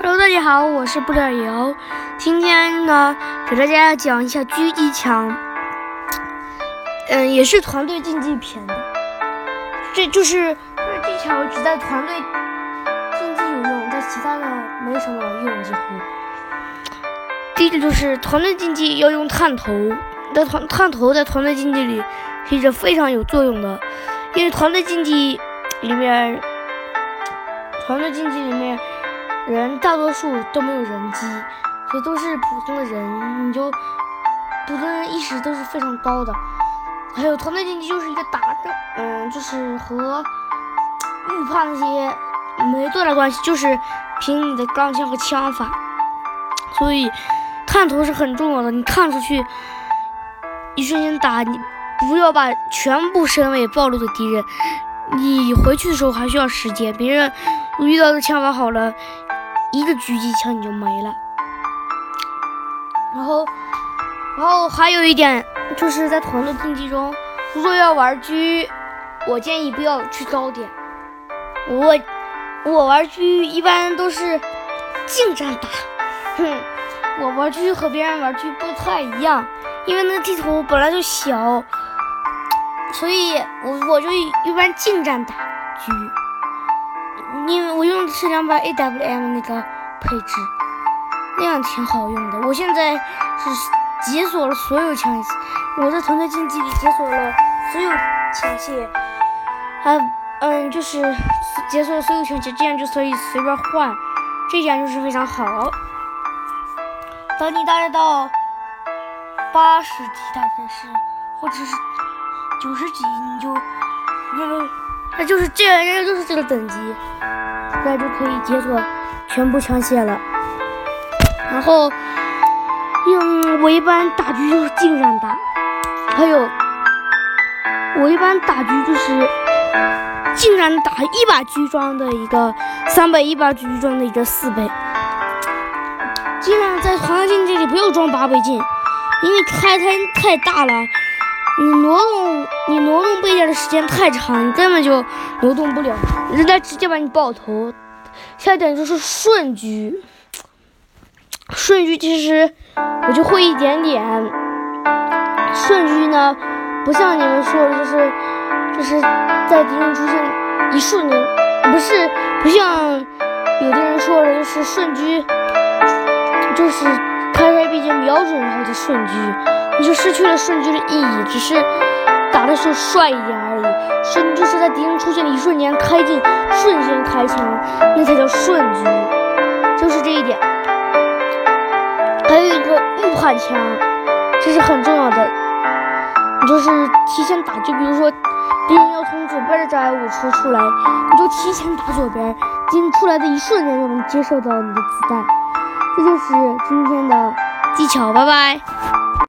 Hello，大家好，我是布点油。今天呢，给大家讲一下狙击枪，嗯，也是团队竞技片的。这就是这技巧只在团队竞技有用，在其他的没什么用，几乎。第一个就是团队竞技要用探头，在团探头在团队竞技里是一个非常有作用的，因为团队竞技里面，团队竞技里面。人大多数都没有人机，所以都是普通的人，你就普通人意识都是非常高的。还有团队竞技就是一个打的，嗯，就是和预判那些没多大关系，就是凭你的钢枪和枪法。所以探头是很重要的，你看出去一瞬间打，你不要把全部身位暴露给敌人。你回去的时候还需要时间，别人遇到的枪法好了。一个狙击枪你就没了，然后，然后还有一点就是在团队竞技中，如果要玩狙，我建议不要去高点。我我玩狙一般都是近战打，哼，我玩狙和别人玩狙不太一样，因为那地图本来就小，所以我我就一般近战打狙。因为我用的是两把 AWM 那个配置，那样挺好用的。我现在是解锁了所有枪械，我在团队竞技里解锁了所有枪械，还嗯就是解锁了所有枪械，这样就可以随便换，这点就是非常好。等你大概到八十级大概是，或者是九十级，你就那个。那就是这样，人家就是这个等级，那就可以解锁全部枪械了。然后，嗯我一般打狙就是近战打，还有我一般打狙就是近战打一把狙装的一个三倍，一把狙装的一个四倍。尽量在团竞技里不要装八倍镜，因为开太太大了。你挪动，的时间太长，你根本就挪动不了，人家直接把你爆头。下一点就是瞬狙，瞬狙其实我就会一点点。瞬狙呢，不像你们说的，就是就是在敌人出现一瞬间，不是不像有的人说的，就是瞬狙，就是开开闭键瞄准然后就瞬狙。你就失去了瞬狙的意义，只是打的时候帅一点而已。瞬就是在敌人出现的一瞬间开镜，瞬间开枪，那才叫瞬狙，就是这一点。还有一个预判枪，这是很重要的。你就是提前打，就比如说敌人要从左边的障碍物出出来，你就提前打左边，敌人出来的一瞬间就能接受到你的子弹。这就是今天的技巧，拜拜。